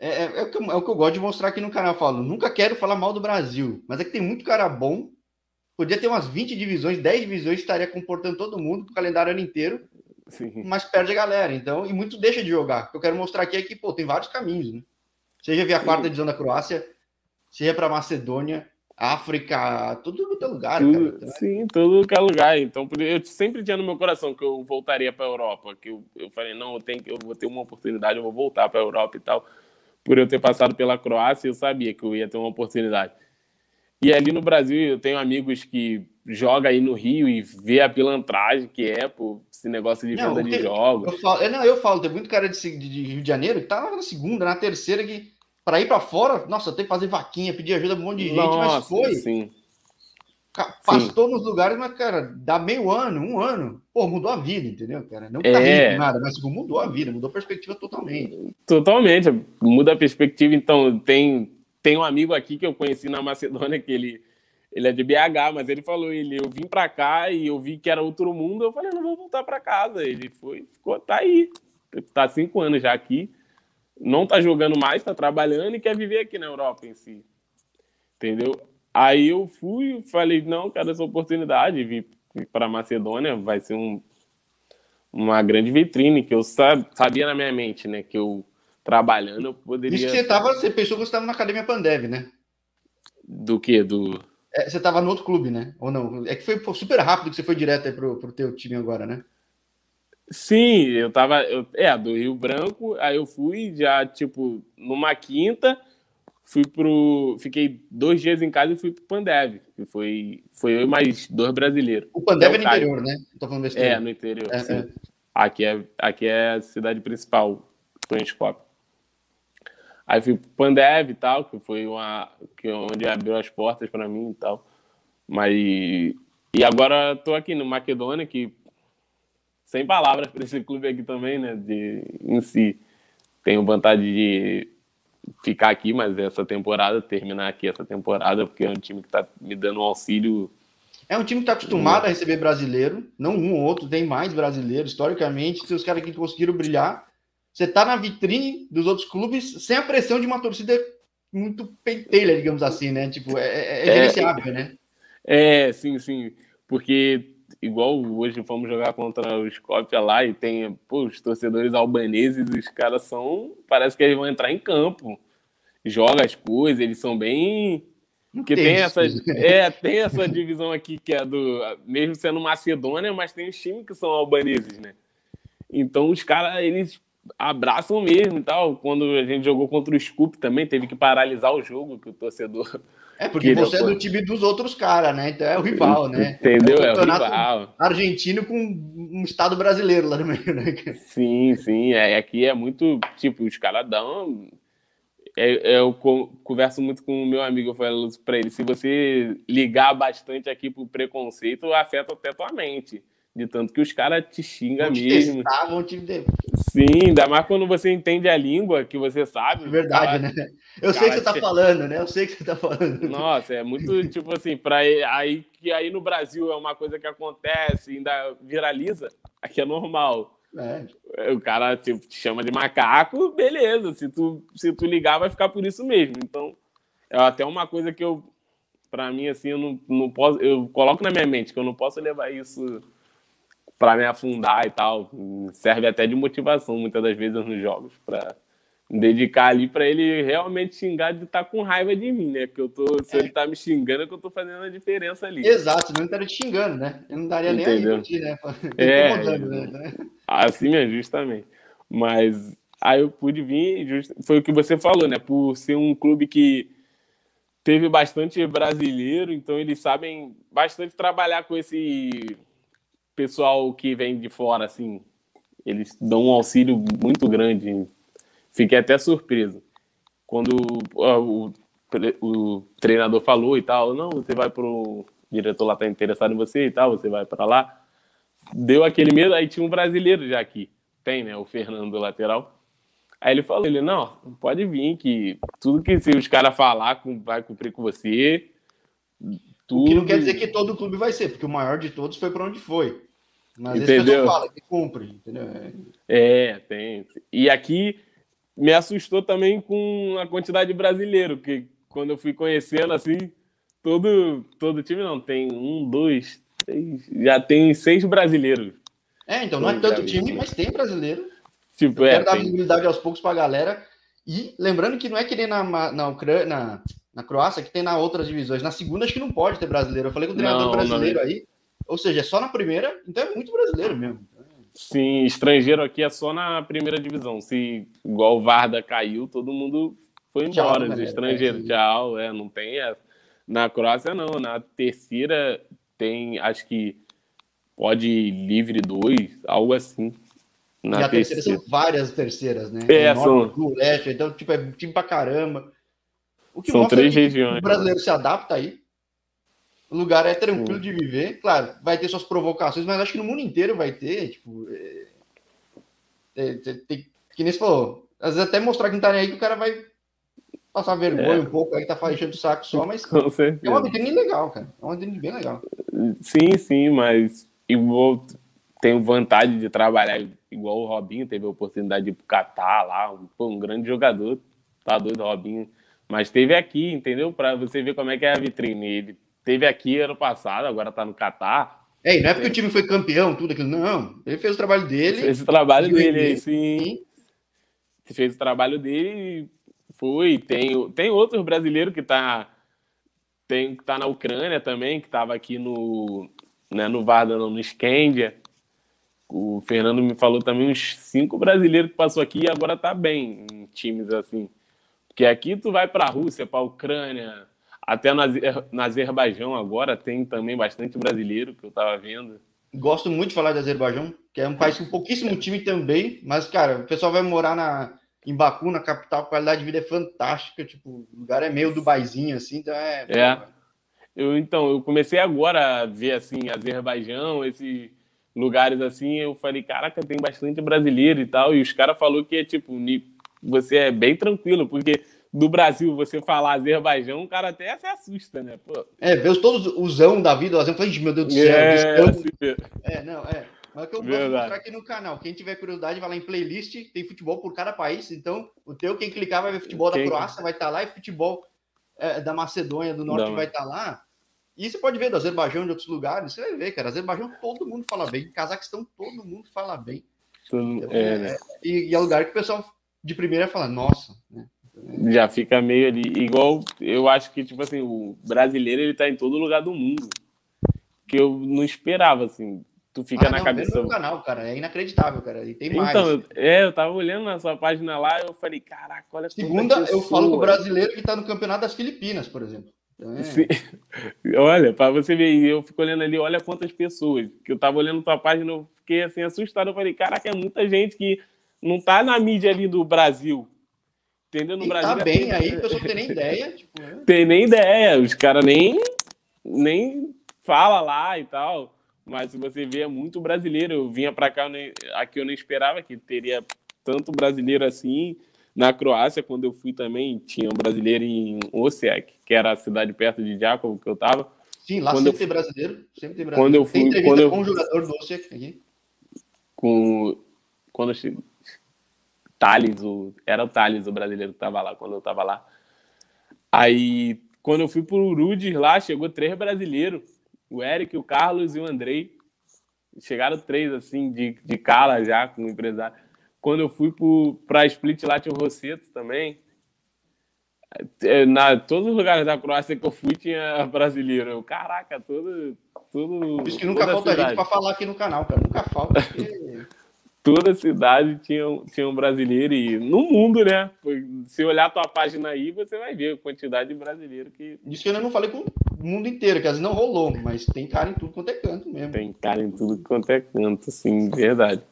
é, é, é, o que, é, o que, eu gosto de mostrar aqui no canal. Eu falo, nunca quero falar mal do Brasil, mas é que tem muito cara bom. Podia ter umas 20 divisões, 10 divisões, estaria comportando todo mundo o calendário ano inteiro. Sim. mas perde a galera. Então, e muito deixa de jogar. O que eu quero mostrar aqui é que, pô, tem vários caminhos, né? Seja via a quarta divisão da Croácia, seja para Macedônia, África, tudo no teu lugar, tudo, cara. É sim, todo que é lugar. Então, eu sempre tinha no meu coração que eu voltaria para a Europa, que eu, eu falei, não, eu tenho eu vou ter uma oportunidade, eu vou voltar para a Europa e tal. por eu ter passado pela Croácia, eu sabia que eu ia ter uma oportunidade. E ali no Brasil, eu tenho amigos que jogam aí no Rio e vê a pilantragem que é, pô, esse negócio de venda de jogos. Eu falo, não, eu falo, tem muito cara de, de, Rio de Janeiro que tá na segunda, na terceira, que para ir para fora, nossa, tem que fazer vaquinha, pedir ajuda pra um monte de gente, nossa, mas foi. Sim. Pastou Sim. nos lugares, mas, cara, dá meio ano, um ano, pô, mudou a vida, entendeu, cara? Não tá é... nada, mas tipo, mudou a vida, mudou a perspectiva totalmente. Totalmente, muda a perspectiva. Então, tem, tem um amigo aqui que eu conheci na Macedônia, que ele, ele é de BH, mas ele falou, ele, eu vim pra cá e eu vi que era outro mundo, eu falei, não vou voltar pra casa. Ele foi, ficou, tá aí, tá cinco anos já aqui, não tá jogando mais, tá trabalhando e quer viver aqui na Europa em si, entendeu? Aí eu fui, falei, não, quero essa oportunidade, vim para Macedônia, vai ser um, uma grande vitrine, que eu sabia na minha mente, né, que eu trabalhando eu poderia... Isso que você tava, você pensou que você estava na Academia Pandev, né? Do que? Do... É, você estava no outro clube, né? Ou não? É que foi super rápido que você foi direto aí pro, pro teu time agora, né? Sim, eu tava. Eu, é, do Rio Branco, aí eu fui já, tipo, numa quinta, fui pro. Fiquei dois dias em casa e fui pro Pandev, que foi, foi eu e mais dois brasileiros. O Pandev é, é no interior, né? Tô falando É, no interior. É. É. Aqui, é, aqui é a cidade principal, Planescope. Aí fui pro Pandev e tal, que foi uma. Que, é onde abriu as portas para mim e tal. Mas. E agora tô aqui no Macedônia, que. Sem palavras para esse clube aqui também, né? De, em si. Tenho vontade de ficar aqui, mas essa temporada, terminar aqui essa temporada, porque é um time que está me dando um auxílio. É um time que está acostumado a receber brasileiro, não um ou outro, tem mais brasileiro. Historicamente, se os caras que conseguiram brilhar, você está na vitrine dos outros clubes sem a pressão de uma torcida muito pentelha, digamos assim, né? Tipo, é, é, é gerenciável, é, né? É, sim, sim. Porque igual hoje fomos jogar contra o Skopje lá e tem pô, os torcedores albaneses, os caras são. Parece que eles vão entrar em campo. Joga as coisas, eles são bem. Porque tem essa, é, tem essa divisão aqui que é do. Mesmo sendo Macedônia, mas tem os times que são albaneses, né? Então os caras, eles abraçam mesmo e tal. Quando a gente jogou contra o Scoop também, teve que paralisar o jogo, que o torcedor é, porque você é do time dos outros caras, né? Então é o rival, né? Entendeu? É, o rival. Argentino com um estado brasileiro lá no meio, né? Sim, sim. É, aqui é muito. Tipo, os caras dão. É, é eu converso muito com o meu amigo, eu falo para ele: se você ligar bastante aqui pro preconceito, afeta até tua mente. De tanto que os caras te xingam vão te mesmo. Testar, vão te... Sim, ainda mais quando você entende a língua que você sabe. É verdade, cara, né? Eu sei que você tá te... falando, né? Eu sei que você tá falando. Nossa, é muito tipo assim, para aí que aí no Brasil é uma coisa que acontece, ainda viraliza, aqui é normal. É. O cara tipo, te chama de macaco, beleza. Se tu, se tu ligar, vai ficar por isso mesmo. Então, é até uma coisa que eu, para mim, assim, eu não, não posso. Eu coloco na minha mente que eu não posso levar isso para me afundar e tal. Serve até de motivação muitas das vezes nos jogos para dedicar ali para ele realmente xingar de estar tá com raiva de mim, né? Que eu tô, se é. ele tá me xingando, é que eu tô fazendo a diferença ali. Exato, não estaria te xingando, né? Eu não daria Entendeu? nem a né? É, né? assim mesmo, justamente. Mas aí eu pude vir, just... foi o que você falou, né? Por ser um clube que teve bastante brasileiro, então eles sabem bastante trabalhar com esse pessoal que vem de fora, assim, eles dão um auxílio muito grande. Fiquei até surpreso. Quando o, o treinador falou e tal, não, você vai para o diretor lá tá interessado em você e tal, você vai para lá. Deu aquele medo, aí tinha um brasileiro já aqui. Tem, né? O Fernando, lateral. Aí ele falou, ele, não, pode vir, que tudo que se os caras falar vai cumprir com você. Tudo... O que não quer dizer que todo clube vai ser, porque o maior de todos foi para onde foi. Mas entendeu? fala que cumpre, entendeu? É, tem. E aqui me assustou também com a quantidade de brasileiro, que quando eu fui conhecendo assim, todo, todo time não tem um, dois, três, já tem seis brasileiros. É, então não é tanto time, mas tem brasileiro. Tipo, eu é, quero dar visibilidade aos poucos para a galera. E lembrando que não é que nem na, na Ucrânia, na, na Croácia, que tem na outras divisões. Na segunda, acho que não pode ter brasileiro. Eu falei com o treinador não, brasileiro não. aí. Ou seja, é só na primeira, então é muito brasileiro mesmo. Sim, estrangeiro aqui é só na primeira divisão. Se igual o Varda caiu, todo mundo foi embora. Tchau, Os estrangeiros, é, tchau. É, não tem essa. Na Croácia, não. Na terceira tem, acho que pode livre dois, algo assim. Na e a terceira, terceira são várias terceiras, né? É, são... leste, então, tipo, é time pra caramba. O que são três regiões. O brasileiro se adapta aí. O lugar é tranquilo Sim. de viver. Claro, vai ter suas provocações, mas acho que no mundo inteiro vai ter, tipo. É... É, tem, que nem você falou. Às vezes até mostrar que não tá nem aí que o cara vai passar vergonha é. um pouco, aí tá enchendo o saco só, mas é uma vitrine legal, cara. É uma vitrine bem legal. Sim, sim, mas igual tenho vontade de trabalhar igual o Robinho, teve a oportunidade de ir pro Catar lá, um, um grande jogador, tá doido, Robinho. Mas teve aqui, entendeu? Para você ver como é que é a vitrine. Ele teve aqui ano passado, agora tá no Catar. É, e não é porque o time foi campeão, tudo aquilo, não. Ele fez o trabalho dele. Fez o trabalho dele, sim. Fez o trabalho dele foi. Tem, tem outros brasileiros que tá, tem, que tá na Ucrânia também, que estava aqui no, né, no Varda, não, no Scandia. O Fernando me falou também uns cinco brasileiros que passou aqui e agora tá bem em times assim. Porque aqui tu vai para a Rússia, para a Ucrânia, até na, na Azerbaijão agora tem também bastante brasileiro que eu tava vendo. Gosto muito de falar de Azerbaijão, que é um país com pouquíssimo time também, mas, cara, o pessoal vai morar na, em Baku, na capital, a qualidade de vida é fantástica, tipo, o lugar é meio Dubaizinho, assim, então é... É, eu, então, eu comecei agora a ver, assim, Azerbaijão, esses lugares assim, eu falei, caraca, tem bastante brasileiro e tal, e os caras falaram que é, tipo, você é bem tranquilo, porque do Brasil você falar Azerbaijão, o cara até se assusta, né? Pô. É, ver todos os da vida, o falei, meu Deus do céu. É, assim, é não, é. Mas é que eu de mostrar aqui no canal. Quem tiver curiosidade, vai lá em playlist, tem futebol por cada país. Então, o teu, quem clicar, vai ver futebol quem... da Croácia, vai estar tá lá, e futebol é, da Macedônia do Norte Não, vai estar tá lá. E você pode ver do Azerbaijão de outros lugares, você vai ver, cara. Azerbaijão todo mundo fala bem. Cazaquistão todo mundo fala bem. Então, é, né? e, e, é lugar que o pessoal de primeira fala, nossa, né? Já fica meio ali. Igual, eu acho que, tipo assim, o brasileiro ele tá em todo lugar do mundo. Que eu não esperava, assim tu fica ah, na não, cabeça. No canal, cara, é inacreditável, cara. E tem mais. Então, é, eu tava olhando na sua página lá, eu falei, caraca, olha Segunda, eu falo com o brasileiro que tá no campeonato das Filipinas, por exemplo. É. Olha, para você ver, eu fico olhando ali, olha quantas pessoas. Que eu tava olhando tua página, eu fiquei assim assustado. Eu falei, caraca, é muita gente que não tá na mídia ali do Brasil. Entendeu? No e Brasil. Tá bem aí, a pessoa tem nem ideia. Tipo, né? Tem nem ideia, os caras nem, nem fala lá e tal. Mas se você vê, é muito brasileiro. Eu vinha para cá, aqui eu não esperava que teria tanto brasileiro assim. Na Croácia, quando eu fui também, tinha um brasileiro em Osijek, que era a cidade perto de Jakob que eu estava. Sim, lá quando sempre eu... tem brasileiro. Sempre tem brasileiro. Quando eu fui, tem quando eu... com um jogador do Osijek aqui. Com... Quando eu cheguei... Thales, o... era o Thales, o brasileiro que estava lá, quando eu estava lá. Aí, quando eu fui para o Rudes lá, chegou três brasileiros o Eric, o Carlos e o Andrei. Chegaram três, assim, de, de cala já, como empresário. Quando eu fui para Split lá, tinha o Rosseto também. É, na, todos os lugares da Croácia que eu fui tinha brasileiro. Eu, caraca, todo. tudo Por isso que nunca falta gente para falar aqui no canal, cara. Nunca falta. Porque... toda cidade tinha, tinha um brasileiro e no mundo, né? Se olhar a tua página aí, você vai ver a quantidade de brasileiro que. Isso que eu não falei com o mundo inteiro, que às vezes não rolou, mas tem cara em tudo quanto é canto mesmo. Tem cara em tudo quanto é canto, sim, verdade.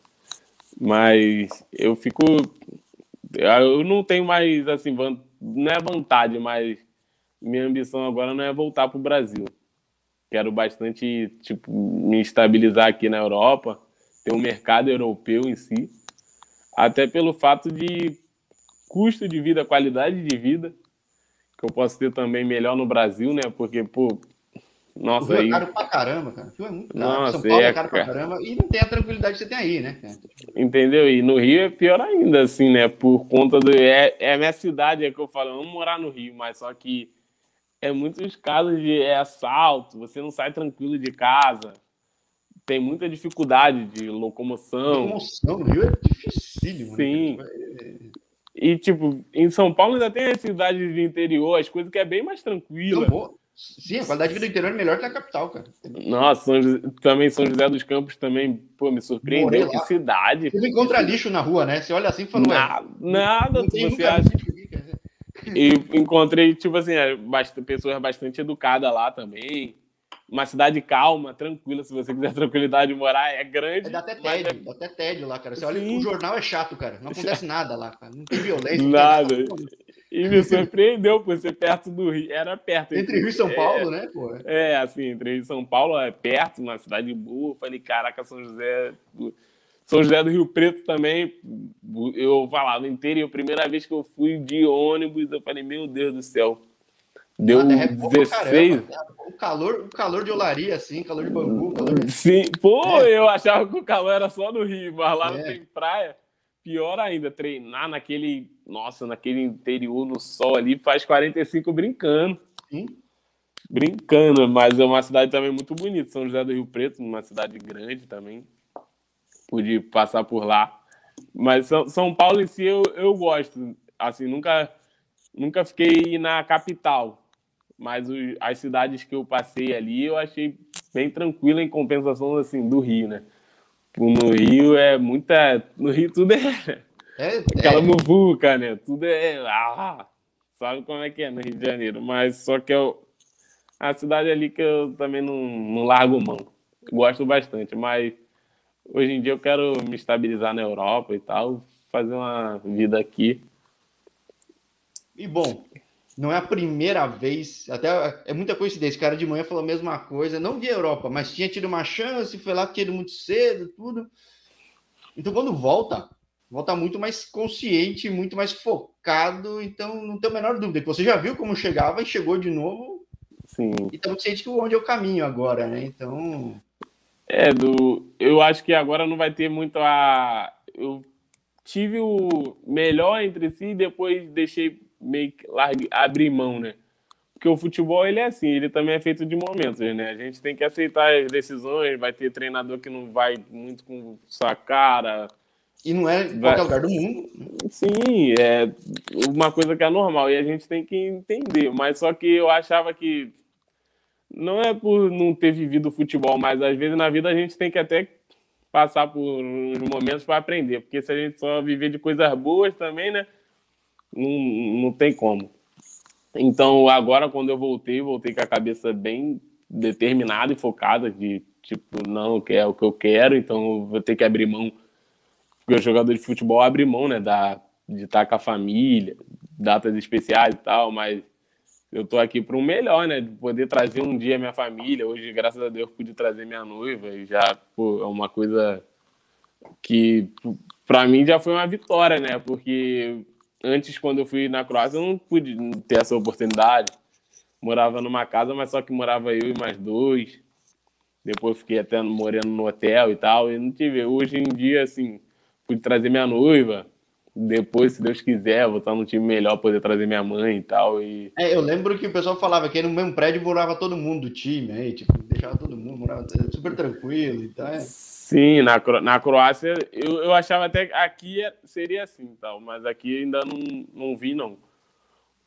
Mas eu fico. Eu não tenho mais, assim, não é vontade, mas minha ambição agora não é voltar para o Brasil. Quero bastante, tipo, me estabilizar aqui na Europa ter um mercado europeu em si, até pelo fato de custo de vida, qualidade de vida, que eu posso ter também melhor no Brasil, né? Porque, pô, nossa, o Rio é caro pra caramba, cara. O Rio é muito caro. Nossa, São Paulo é, é caro pra caramba e não tem a tranquilidade que você tem aí, né? Entendeu? E no Rio é pior ainda, assim, né? Por conta do. É, é a minha cidade, é que eu falo, eu amo morar no Rio, mas só que é muitos casos de é assalto, você não sai tranquilo de casa tem muita dificuldade de locomoção. Locomoção no Rio é dificílimo. Né, Sim. Né? E, tipo, em São Paulo ainda tem as cidades de interior, as coisas que é bem mais tranquilo. São, Sim, a qualidade de vida do interior é melhor que a capital, cara. Nossa, São José, também São José dos Campos também, pô, me surpreendeu. Que cidade. Você não encontra lixo na rua, né? Você olha assim e fala, nada, nada você acha. E encontrei, tipo assim, é, pessoas bastante educadas lá também. Uma cidade calma, tranquila, se você quiser tranquilidade de morar, é grande. É, dá até tédio, é... dá até tédio lá, cara. Você olha, o jornal é chato, cara. Não acontece nada lá, cara. Não tem violência. Nada. E me surpreendeu por ser perto do Rio. Era perto. Entre Rio e São Paulo, é, né? Pô? É, assim, entre Rio e São Paulo é perto, uma cidade boa. Falei, caraca, São José. São José do Rio Preto também. Eu falava inteiro. A primeira vez que eu fui de ônibus, eu falei, meu Deus do céu. Deu é 16. o calor, o calor de olaria, assim, calor de bambu. Calor de... Sim, pô, é. eu achava que o calor era só no Rio, mas lá é. não tem praia. Pior ainda, treinar naquele, nossa, naquele interior no sol ali, faz 45 brincando. Sim. Brincando, mas é uma cidade também muito bonita. São José do Rio Preto, uma cidade grande também. Pude passar por lá. Mas São Paulo em si eu, eu gosto. Assim, nunca, nunca fiquei na capital. Mas as cidades que eu passei ali eu achei bem tranquila em compensação assim, do Rio, né? no Rio é muita. No Rio tudo é. é aquela é. muvuca, né? Tudo é. Ah, sabe como é que é no Rio de Janeiro. Mas só que eu. A cidade ali que eu também não, não largo mão. Gosto bastante, mas hoje em dia eu quero me estabilizar na Europa e tal, fazer uma vida aqui. E bom, não é a primeira vez, até é muita coincidência. O cara de manhã falou a mesma coisa, não via Europa, mas tinha tido uma chance, foi lá, tinha ido muito cedo, tudo. Então, quando volta, volta muito mais consciente, muito mais focado. Então, não tem a menor dúvida que você já viu como chegava e chegou de novo. Sim. E está muito ciente que onde é o caminho agora, né? Então. É, do, eu acho que agora não vai ter muito a. Eu tive o melhor entre si e depois deixei meio que largue, abrir mão, né? Porque o futebol, ele é assim, ele também é feito de momentos, né? A gente tem que aceitar as decisões, vai ter treinador que não vai muito com sua cara. E não é em qualquer lugar do mundo. Sim, é uma coisa que é normal e a gente tem que entender. Mas só que eu achava que não é por não ter vivido futebol, mas às vezes na vida a gente tem que até passar por uns momentos para aprender. Porque se a gente só viver de coisas boas também, né? Não, não tem como. Então, agora, quando eu voltei, voltei com a cabeça bem determinada e focada de, tipo, não, é o que eu quero, então eu vou ter que abrir mão. Porque o jogador de futebol abre mão, né, da, de estar com a família, datas especiais e tal, mas eu tô aqui para um melhor, né, de poder trazer um dia minha família. Hoje, graças a Deus, pude trazer minha noiva e já, pô, é uma coisa que para mim já foi uma vitória, né, porque antes, quando eu fui na Croácia, eu não pude ter essa oportunidade. Morava numa casa, mas só que morava eu e mais dois. Depois fiquei até morando no hotel e tal. E não tive. Hoje em dia, assim, pude trazer minha noiva. Depois, se Deus quiser, vou estar num time melhor, poder trazer minha mãe e tal. E... É, eu lembro que o pessoal falava que no mesmo prédio morava todo mundo do time, aí, tipo, deixava todo mundo, morava super tranquilo e tal. É. Sim, na, na Croácia eu, eu achava até que aqui é, seria assim, tal, mas aqui ainda não, não vi, não.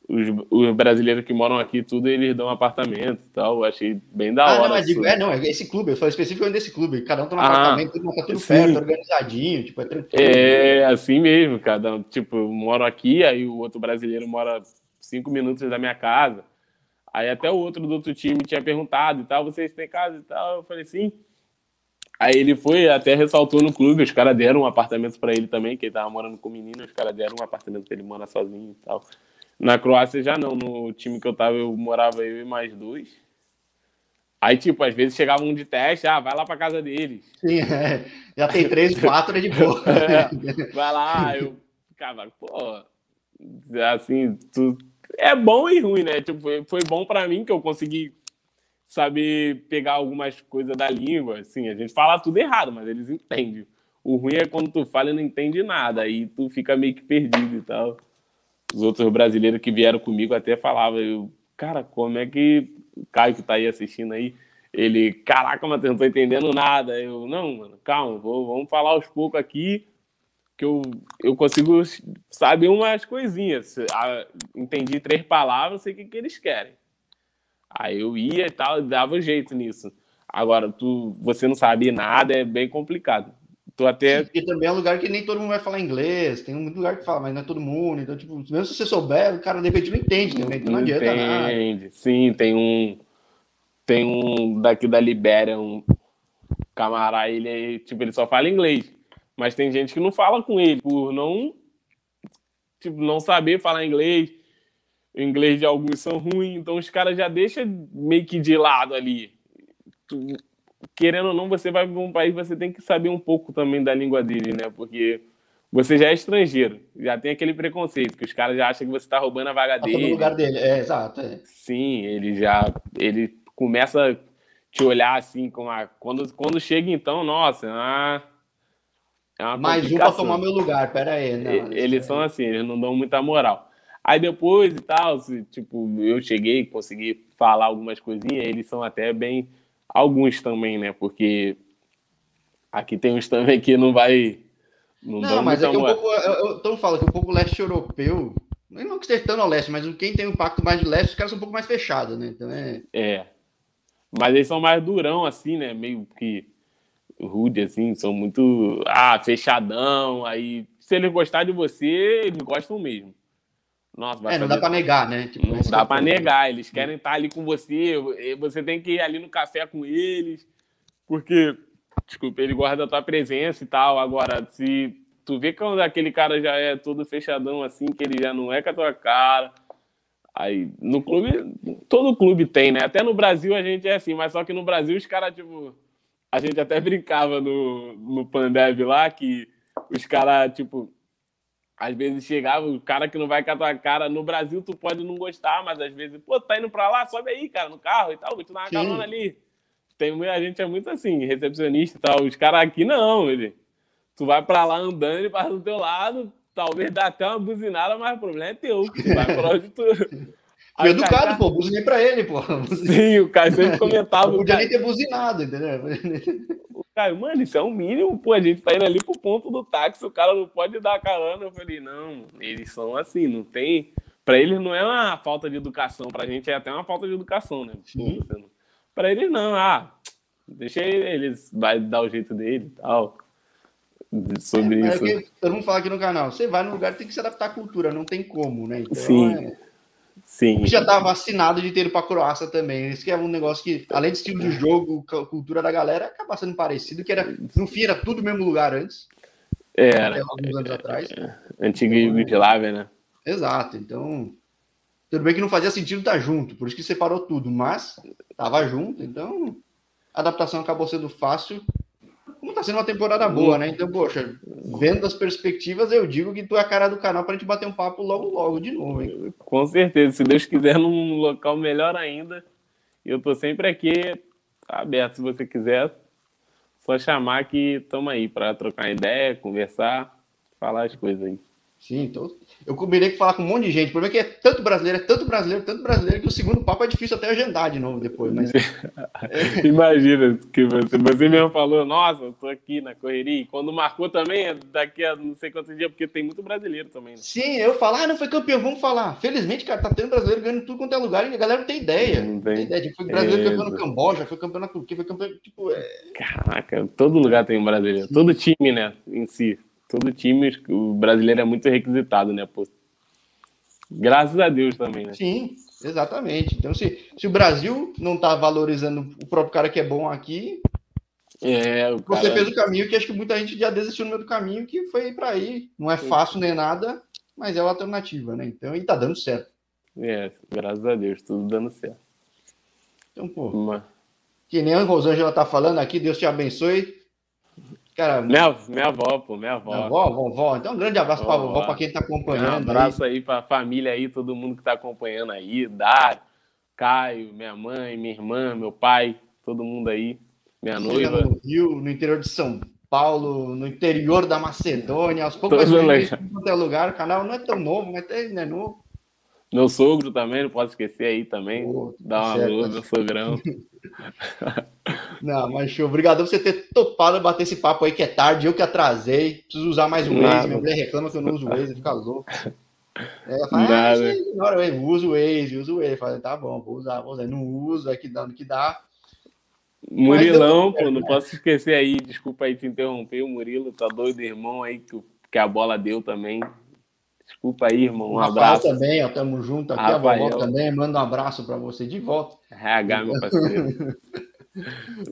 Os, os brasileiros que moram aqui, tudo eles dão apartamento e tal. Eu achei bem da ah, hora. Não, mas digo, é, não, é esse clube, eu falo especificamente desse clube. Cada um tem um ah, apartamento, tudo, tá tudo sim. perto, organizadinho, tipo, é tranquilo. É, assim mesmo, cada um, tipo, eu moro aqui, aí o outro brasileiro mora cinco minutos da minha casa. Aí até o outro do outro time tinha perguntado e tal, vocês têm casa e tal. Eu falei, sim. Aí ele foi, até ressaltou no clube, os caras deram um apartamento para ele também, que ele tava morando com menino, os caras deram um apartamento pra ele morar sozinho e tal. Na Croácia já não, no time que eu tava, eu morava eu e mais dois. Aí, tipo, às vezes chegava um de teste, ah, vai lá pra casa deles. Sim, é. já tem três, quatro, é de boa. É, vai lá, eu ficava, pô, assim, tu... é bom e ruim, né? Tipo, foi, foi bom para mim que eu consegui saber pegar algumas coisas da língua. Assim, a gente fala tudo errado, mas eles entendem. O ruim é quando tu fala e não entende nada, aí tu fica meio que perdido e tal. Os outros brasileiros que vieram comigo até falavam, eu, cara, como é que o Caio que tá aí assistindo aí, ele, caraca, mas eu não tô entendendo nada. Eu, não, mano, calma, vou, vamos falar aos poucos aqui, que eu, eu consigo saber umas coisinhas. Entendi três palavras, sei o que, que eles querem. Aí eu ia e tal, dava jeito nisso. Agora, tu, você não sabe nada, é bem complicado. Tu até... E também é um lugar que nem todo mundo vai falar inglês, tem muito lugar que fala, mas não é todo mundo. Então, tipo, mesmo se você souber, o cara de repente não entende também, então não, não adianta entende. nada. Sim, tem um tem um daqui da Libéria, um camarada, ele é, tipo, ele só fala inglês. Mas tem gente que não fala com ele por não tipo, não saber falar inglês. O inglês de alguns são ruins, então os caras já deixam meio que de lado ali. Tu, querendo ou não, você vai para um país, você tem que saber um pouco também da língua dele, né? Porque você já é estrangeiro, já tem aquele preconceito, que os caras já acham que você está roubando a vaga tá dele. No lugar dele, é, exato. É. Sim, ele já ele começa a te olhar assim, com a... quando, quando chega então, nossa, ah, é Mais um para tomar meu lugar, pera aí. Não, eles são assim, eles não dão muita moral. Aí depois e tal, se, tipo, eu cheguei, consegui falar algumas coisinhas, eles são até bem. Alguns também, né? Porque aqui tem uns também que não vai. Não, não mas é que um pouco. Eu, então fala que um pouco leste europeu. Não que esteja tão ao leste, mas quem tem um impacto mais de leste, os caras são um pouco mais fechados, né? Então é. É. Mas eles são mais durão, assim, né? Meio que rude, assim, são muito ah, fechadão. Aí, se eles gostarem de você, eles gostam mesmo. Nossa, é, não dá para negar, né? Tipo, não dá para negar. Eles querem estar ali com você. Você tem que ir ali no café com eles, porque, desculpa, ele guarda a tua presença e tal. Agora, se tu vê que aquele cara já é todo fechadão assim, que ele já não é com a tua cara. Aí, no clube, todo clube tem, né? Até no Brasil a gente é assim, mas só que no Brasil os caras, tipo, a gente até brincava no, no Pandev lá que os caras, tipo, às vezes chegava o cara que não vai com a tua cara. No Brasil, tu pode não gostar, mas às vezes, pô, tá indo pra lá, sobe aí, cara, no carro e tal, vou te dar uma Sim. carona ali. Tem, a gente é muito assim, recepcionista e tal. Os caras aqui não, ele. Tu vai pra lá andando, ele passa do teu lado, talvez dá até uma buzinada, mas o problema é teu. Tu vai pra onde tu. Fui educado, Kaká... pô, buzinei pra ele, pô. Sim, o Caio sempre comentava. Não podia nem ter buzinado, entendeu? Caio, mano, isso é o um mínimo, pô, a gente tá indo ali pro ponto do táxi, o cara não pode dar carona. Eu falei, não, eles são assim, não tem. Pra eles não é uma falta de educação, pra gente é até uma falta de educação, né? Sim. Pra eles não, ah, deixa eles, vai dar o jeito dele e tal. Sobre é, isso. É todo mundo fala aqui no canal, você vai no lugar tem que se adaptar à cultura, não tem como, né? Então, Sim. É... Sim. Já tá vacinado de ter ido pra Croácia também. Isso que é um negócio que, além de estilo de jogo, cultura da galera, acaba sendo parecido, que era, no fim era tudo no mesmo lugar antes. Era. alguns anos atrás. É, antiga Yugoslávia, né? Exato. Então, tudo bem que não fazia sentido estar junto, por isso que separou tudo, mas tava junto, então a adaptação acabou sendo fácil como tá sendo uma temporada boa, né? Então, poxa, vendo as perspectivas, eu digo que tu é a cara do canal pra gente bater um papo logo, logo de novo, hein? Com certeza, se Deus quiser, num local melhor ainda. Eu tô sempre aqui aberto, se você quiser. Só chamar que estamos aí para trocar ideia, conversar, falar as coisas aí. Sim, então eu combinei que falar com um monte de gente. O problema é que é tanto brasileiro, é tanto brasileiro, tanto brasileiro, que o segundo papo é difícil até agendar de novo depois. Mas... Imagina que você, você mesmo falou, nossa, eu tô aqui na correria. E quando marcou também, é daqui a não sei quantos dias, porque tem muito brasileiro também. Né? Sim, eu falo, ah, não foi campeão, vamos falar. Felizmente, cara, tá tendo brasileiro ganhando tudo quanto é lugar e a galera não tem ideia. Não tem, tem ideia. Tipo, foi brasileiro é... campeão no Camboja, foi campeão na Turquia, foi campeão. Tipo, é... Caraca, todo lugar tem um brasileiro. Sim. Todo time, né, em si todo time, o brasileiro é muito requisitado, né? Pô, graças a Deus também, né? Sim, exatamente. Então, se, se o Brasil não está valorizando o próprio cara que é bom aqui, é, você fez o caminho que acho que muita gente já desistiu no meio do caminho, que foi para aí. Não é fácil nem nada, mas é uma alternativa, né? Então, e tá dando certo. É, graças a Deus, tudo dando certo. Então, pô. Que nem a Rosângela tá falando aqui, Deus te abençoe. Cara, minha, minha avó, pô, minha avó. Minha avó, vovó. Então, um grande abraço para a vovó, para quem está acompanhando. Um abraço aí, aí para a família aí, todo mundo que está acompanhando aí. Dário, Caio, minha mãe, minha irmã, meu pai, todo mundo aí. Minha noiva. No Rio, no interior de São Paulo, no interior da Macedônia, aos poucos vai ter lugar. O canal não é tão novo, mas é, é novo. Meu sogro também, não posso esquecer aí também. Oh, Dá uma luz, meu sogrão. Não, mas show. Obrigado por você ter topado bater esse papo aí, que é tarde, eu que atrasei. Preciso usar mais um Waze. Minha mulher reclama que eu não uso o Waze, fica louco. É, fala, ah, ignora o usa o Waze, usa o Waze. Fala, tá bom, vou usar, vou usar. Não usa, aqui dá no que dá. Murilão, pô, não posso esquecer aí, desculpa aí te interromper, o Murilo tá doido, irmão aí, que, que a bola deu também. Desculpa aí, irmão. Um abraço. também, ó, tamo junto aqui, Rafael. a vovó também, manda um abraço para você de volta. RH, meu parceiro.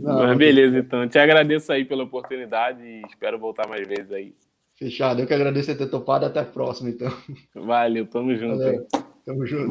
Não, Mas beleza, então. Te agradeço aí pela oportunidade e espero voltar mais vezes aí. Fechado. Eu que agradeço ter topado. Até a próxima, então. Valeu, tamo junto. Valeu. Tamo junto.